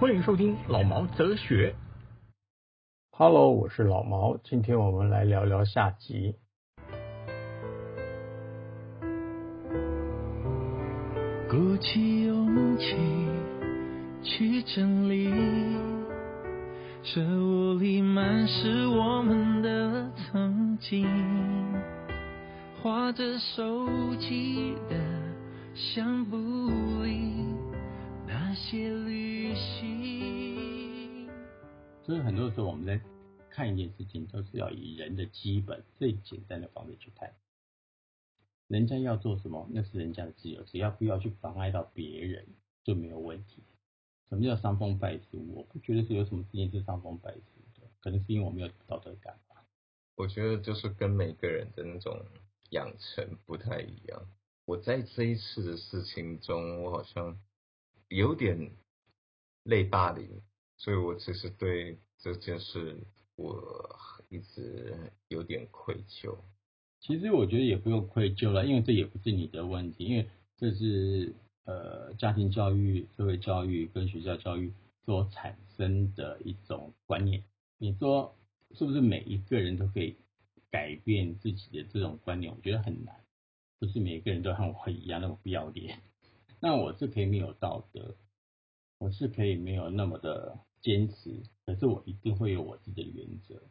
欢迎收听老毛哲学。Hello，我是老毛，今天我们来聊聊下集。鼓起勇气去整理，这屋里满是我们的曾经，画着手机的相簿里那些绿。所以很多时候我们在看一件事情，都是要以人的基本最简单的方式去看。人家要做什么，那是人家的自由，只要不要去妨碍到别人，就没有问题。什么叫伤风败俗？我不觉得是有什么事情是伤风败俗的，可能是因为我没有道德感吧。我觉得就是跟每个人的那种养成不太一样。我在这一次的事情中，我好像有点类霸凌，所以我其实对这件事我一直有点愧疚。其实我觉得也不用愧疚了，因为这也不是你的问题，因为这是呃家庭教育、社会教育跟学校教育所产生的一种观念。你说是不是每一个人都可以改变自己的这种观念？我觉得很难，不是每一个人都像我一样那么不要脸。那我是可以没有道德，我是可以没有那么的坚持，可是我一定会有我自己的原则。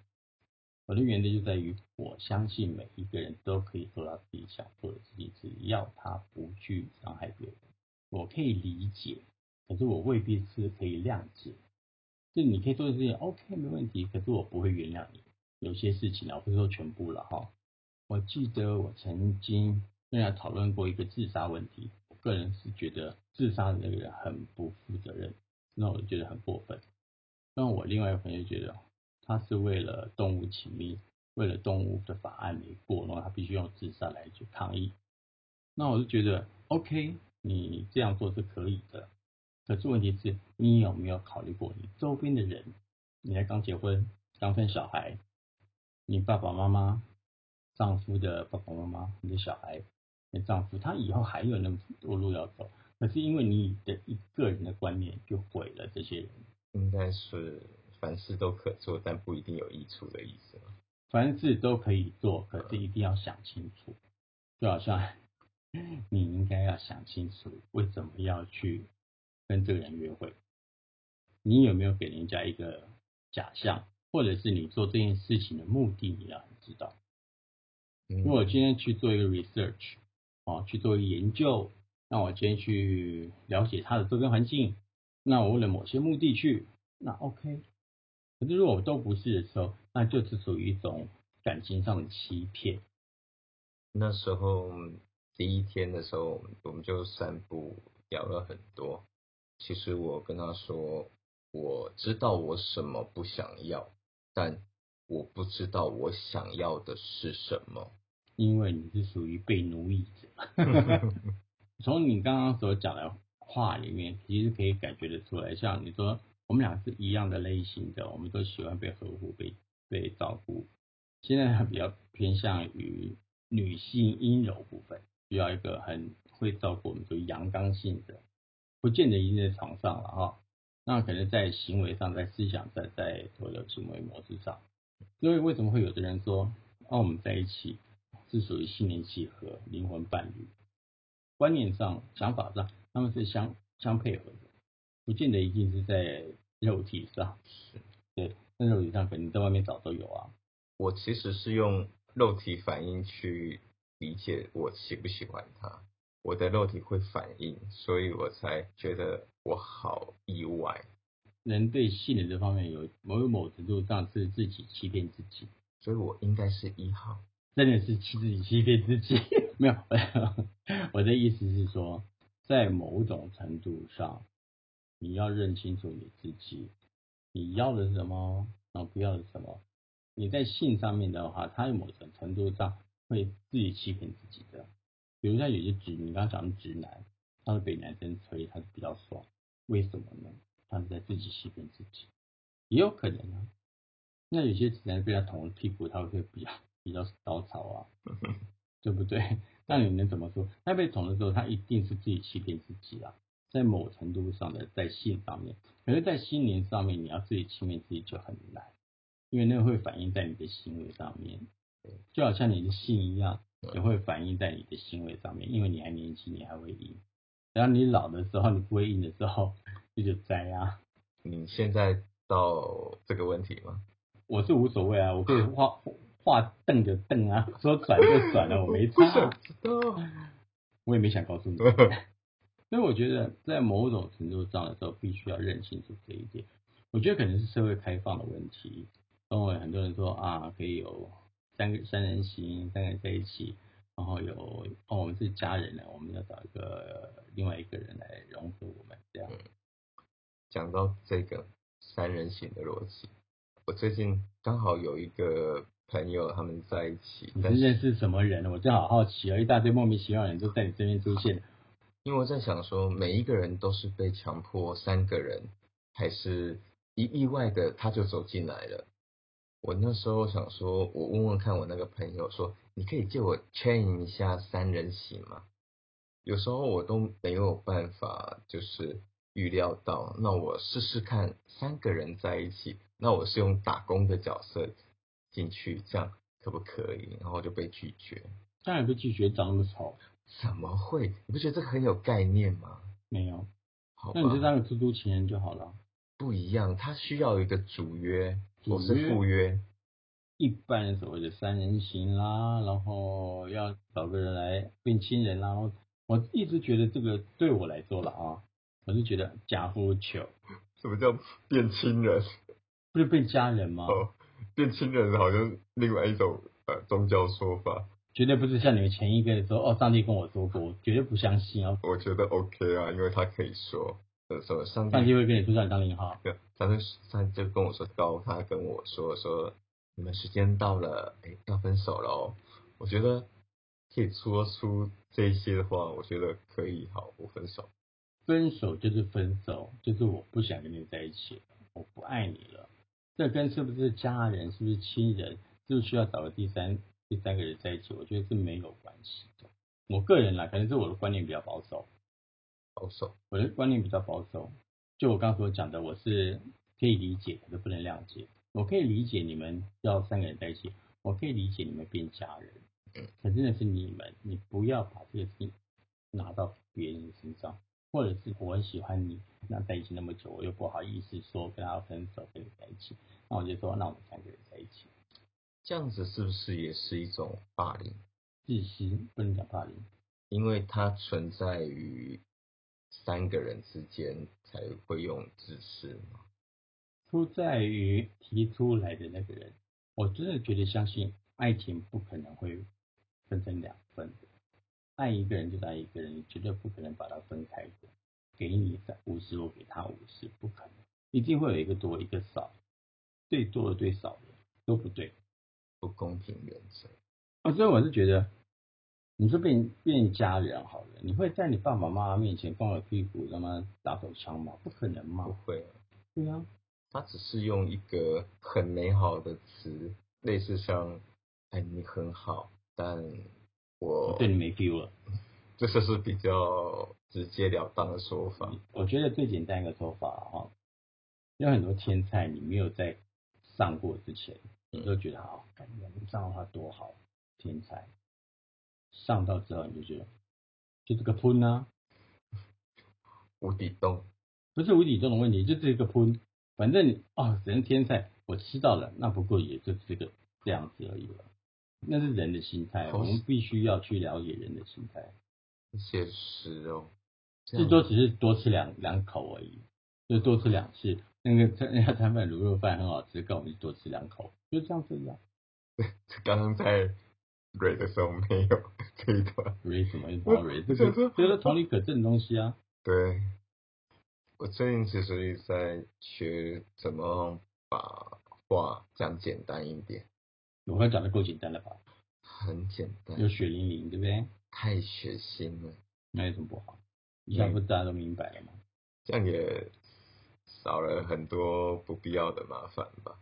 我的原则就在于，我相信每一个人都可以做到自己想做的事情，只要他不去伤害别人。我可以理解，可是我未必是可以谅解。就你可以做的事情，OK 没问题，可是我不会原谅你。有些事情啊，我不是说全部了哈。我记得我曾经跟人讨论过一个自杀问题，个人是觉得自杀的那个人很不负责任，那我就觉得很过分。那我另外一个朋友觉得。他是为了动物起密，为了动物的法案没过，然后他必须用自杀来去抗议。那我就觉得，OK，你这样做是可以的。可是问题是，你有没有考虑过你周边的人？你才刚结婚，刚生小孩，你爸爸妈妈、丈夫的爸爸妈妈、你的小孩、你丈夫，他以后还有那么多路要走。可是因为你的一个人的观念，就毁了这些人。应该是。凡事都可做，但不一定有益处的意思。凡事都可以做，可是一定要想清楚。就好像你应该要想清楚，为什么要去跟这个人约会？你有没有给人家一个假象，或者是你做这件事情的目的，你要知道。如果我今天去做一个 research，哦，去做研究，那我今天去了解他的周边环境，那我为了某些目的去，那 OK。可是如果我们都不是的时候，那就是属于一种感情上的欺骗。那时候第一天的时候，我们就散步聊了很多。其实我跟他说，我知道我什么不想要，但我不知道我想要的是什么。因为你是属于被奴役者。从你刚刚所讲的话里面，其实可以感觉得出来，像你说。我们俩是一样的类型的，我们都喜欢被呵护、被被照顾。现在他比较偏向于女性阴柔部分，需要一个很会照顾我们，就阳刚性的，不见得一定在床上了哈。那可能在行为上、在思想上、在所有行为模式上。所以为什么会有的人说，哦，我们在一起是属于心灵契合、灵魂伴侣，观念上、想法上，他们是相相配合的。不见得一定是在肉体上，是对，在肉体上肯定在外面找都有啊。我其实是用肉体反应去理解我喜不喜欢他，我的肉体会反应，所以我才觉得我好意外。人对性的这方面有某某程度上是自己欺骗自己，所以我应该是一号，真的是自己欺骗自己。没有，我的意思是说，在某种程度上。你要认清楚你自己，你要的是什么，然后不要的是什么。你在性上面的话，他某种程度上会自己欺骗自己的。比如像有些直，你刚刚讲的直男，他会被男生吹，他是比较爽，为什么呢？他是在自己欺骗自己，也有可能啊。那有些直男被他捅了屁股，他会比较比较高潮啊，对不对？那你能怎么说？他被捅的时候，他一定是自己欺骗自己啊，在某程度上的在性上面，可是，在心灵上面，你要自己欺骗自己就很难，因为那个会反映在你的行为上面，就好像你的性一样，也会反映在你的行为上面，因为你还年轻，你还会硬。然后你老的时候，你不会硬的时候，你就栽啊。你现在到这个问题吗？我是无所谓啊，我可以画画瞪就瞪啊，说转就转了，我没差。知道。我也没想告诉你。所以我觉得在某种程度上的时候，必须要认清楚这一点。我觉得可能是社会开放的问题，因为很多人说啊，可以有三个三人行，三个人在一起，然后有哦，我们是家人呢，我们要找一个另外一个人来融合我们这样。讲到这个三人行的逻辑，我最近刚好有一个朋友他们在一起，你但是是认识什么人？我真好好奇哦，一大堆莫名其妙的人都在你身边出现。因为我在想说，每一个人都是被强迫三个人，还是一意外的他就走进来了。我那时候想说，我问问看我那个朋友说，你可以借我 chain 一下三人行吗？有时候我都没有办法，就是预料到，那我试试看三个人在一起，那我是用打工的角色进去，这样可不可以？然后就被拒绝。当然被拒绝，长那么丑，怎么会？你不觉得这个很有概念吗？没有，好吧那你就当个猪猪情人就好了。不一样，他需要一个主约，我是主约。一般所谓的三人行啦，然后要找个人来变亲人啦。我我一直觉得这个对我来说了啊，我是觉得假夫求，什么叫变亲人？不是变家人吗？哦，变亲人好像另外一种呃宗教说法，绝对不是像你们前一个说哦，上帝跟我说过，我绝对不相信啊，我觉得 OK 啊，因为他可以说，呃，什么上帝，上帝会跟你说让你当零号。对，他就他就跟我说高，他跟我说说你们时间到了，哎，要分手了哦。我觉得可以说出这些的话，我觉得可以，好，我分手。分手就是分手，就是我不想跟你在一起了，我不爱你了。这跟是不是家人，是不是亲人，是不是需要找个第三第三个人在一起，我觉得是没有关系的。我个人啦，可能是我的观念比较保守，保守，我的观念比较保守。就我刚所讲的，我是可以理解，可是不能谅解。我可以理解你们要三个人在一起，我可以理解你们变家人，嗯可真的是你们，你不要把这个事情拿到别人身上，或者是我很喜欢你，那在一起那么久，我又不好意思说跟他分手，跟你在一起，那我就说，那我们三个人在一起，这样子是不是也是一种霸凌？自私不能讲霸凌，因为它存在于三个人之间才会用自私嘛。出在于提出来的那个人，我真的觉得相信爱情不可能会分成两份的，爱一个人就是爱一个人，你绝对不可能把它分开的。给你五十，我给他五十，不可能，一定会有一个多一个少，最多的对少的都不对。不公平原则，啊，所以我是觉得，你说变变家人好了，你会在你爸爸妈妈面前光着屁股他妈打手枪吗？不可能不嘛。会啊，对啊，他只是用一个很美好的词，类似像“哎，你很好”，但我对你没 feel 了。这就是比较直截了当的说法。我觉得最简单一个说法哈，有很多天菜你没有在上过之前，你都觉得好，感觉上的话多好，天才。上到之后你就觉得，就这个喷啊，无底洞，不是无底洞的问题，就这个喷，反正你哦，人天菜，我吃到了，那不过也就这个这样子而已了。那是人的心态，我们必须要去了解人的心态。现实哦，这最多只是多吃两两口而已，就多吃两次。那个那家摊贩卤肉饭很好吃，跟我们就多吃两口，就这样子呀。刚刚在蕊的时候没有这一段。蕊什么？包蕊，这个我想说这个同理可证的东西啊。对，我最近其实一直在学怎么把话讲简单一点。我刚讲的够简单了吧？很简单，有血淋淋，对不对？太血腥了，那有什么不好？一下不大家都明白了吗？这样也少了很多不必要的麻烦吧？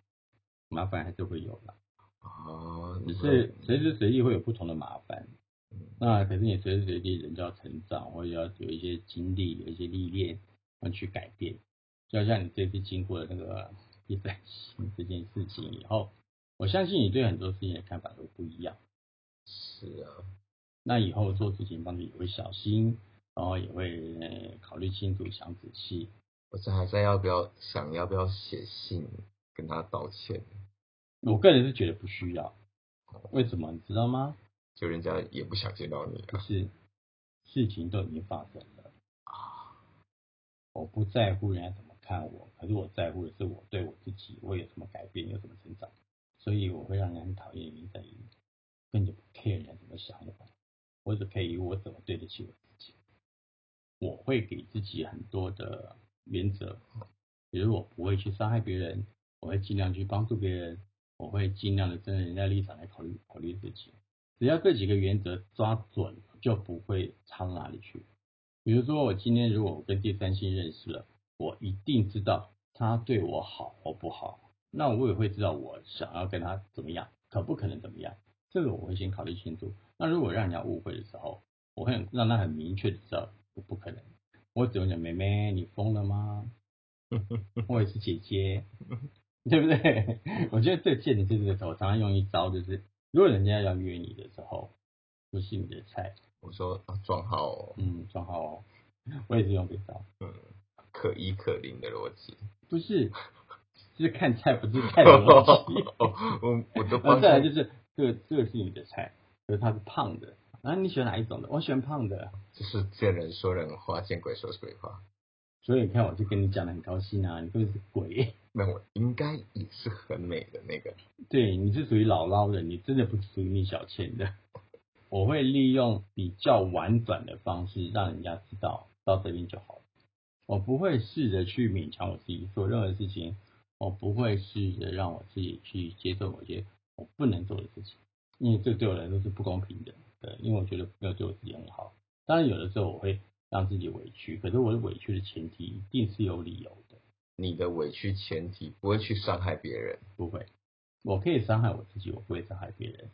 麻烦还是会有的，啊，只是随时随地会有不同的麻烦。嗯那可是你随时随地人就要成长，或者要有一些经历、有一些历练，要去改变。就好像你这次经过了那个 第三性这件事情以后，我相信你对很多事情的看法都不一样。是啊，那以后做事情方面也会小心，然后也会呃考虑清楚、想仔细。我这还在要不要想要不要写信跟他道歉？我个人是觉得不需要，为什么你知道吗？就人家也不想见到你是事情都已经发生了啊，我不在乎人家怎么看我，可是我在乎的是我对我自己，我有什么改变，有什么成长，所以我会让人很讨厌，原因在于根本就不 care 人家怎么想我，我只 care 我怎么对得起我自己。我会给自己很多的原则，比如我不会去伤害别人，我会尽量去帮助别人，我会尽量的站在人家立场来考虑考虑自己。只要这几个原则抓准，就不会差到哪里去。比如说，我今天如果跟第三性认识了，我一定知道他对我好或不好，那我也会知道我想要跟他怎么样，可不可能怎么样，这个我会先考虑清楚。那如果让人家误会的时候，我会很让他很明确的知道我不可能。我只会讲妹妹，你疯了吗？我也是姐姐，对不对？我觉得最贱的就是这个，我常常用一招，就是如果人家要约你的时候，不是你的菜，我说啊装好哦嗯，装好哦。我也是用这招，嗯可一可零的逻辑。不是，就是看菜不是菜的逻辑。哦，我再来就是这个这个是你的菜，可是它是胖的，啊，你喜欢哪一种的？我喜欢胖的，就是见人说人话，见鬼说鬼话。所以你看我就跟你讲的很高兴啊，你根本是鬼。那我应该也是很美的那个。对，你是属于姥姥的，你真的不是属于蜜小倩的。我会利用比较婉转的方式，让人家知道到这边就好了。我不会试着去勉强我自己做任何事情，我不会试着让我自己去接受某些我不能做的事情，因为这对我来说是不公平的。对，因为我觉得没有对我自己很好。当然，有的时候我会让自己委屈，可是我的委屈的前提一定是有理由的。你的委屈前提不会去伤害别人，不会，我可以伤害我自己，我不会伤害别人。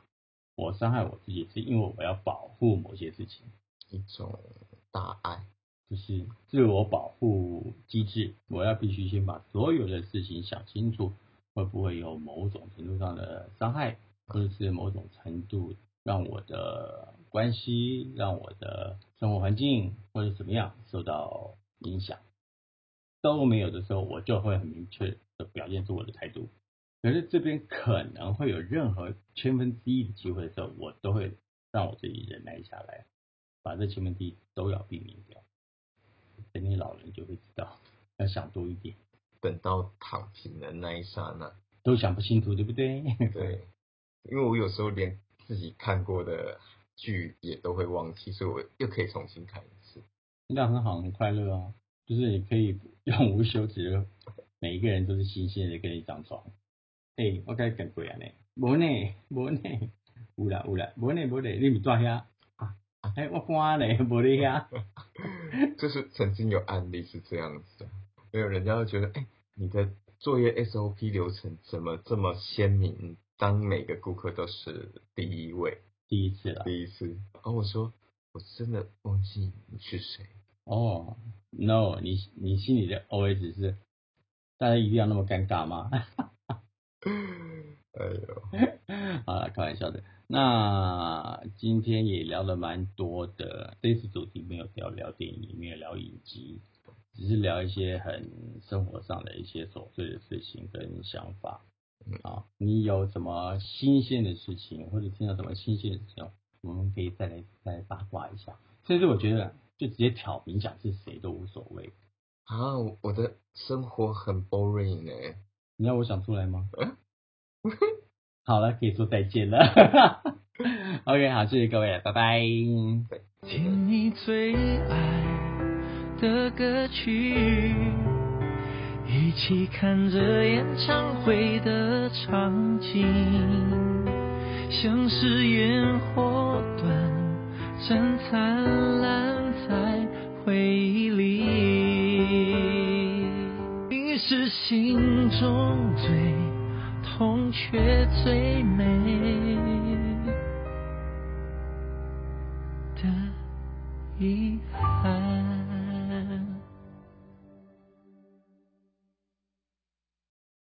我伤害我自己是因为我要保护某些事情，一种大爱。就是自我保护机制。我要必须先把所有的事情想清楚，会不会有某种程度上的伤害，或者是某种程度让我的关系、让我的生活环境或者怎么样受到影响。都没有的时候，我就会很明确的表现出我的态度。可是这边可能会有任何千分之一的机会的时候，我都会让我自己忍耐下来，把这千分之一都要避免掉。等你老人就会知道，要想多一点，等到躺平的那一刹那，都想不清楚，对不对？对，因为我有时候连自己看过的剧也都会忘记，所以我又可以重新看一次。那样很好，很快乐啊！就是你可以用无休止的，每一个人都是新鲜的跟你上床。诶、我该更贵啊呢，无呢，无呢，有啦有啦，无呢无呢，你唔住遐啊？诶、我关咧，无你遐。就是曾经有案例是这样子的，没有人家会觉得，哎、你的作业 SOP 流程怎么这么鲜明？当每个顾客都是第一位，第一次了第一次，然后我说，我真的忘记你是谁。哦，no，你你心里的 OS 是，大家一定要那么尴尬吗？哎呦，好了，开玩笑的。那今天也聊了蛮多的，这次主题没有聊聊电影，没有聊影集，只是聊一些很生活上的一些琐碎的事情跟想法。啊，你有什么新鲜的事情，或者听到什么新鲜的事情，我们可以再来再来八卦一下。甚至我觉得，就直接挑明讲是谁都无所谓。啊，我的生活很 boring 哎、你要我想出来吗？好了，可以说再见了。OK，好，谢谢各位，拜拜。听你最爱的歌曲，一起看着演唱会的场景。像是烟火短暂灿烂在回忆里。你是心中最痛却最美。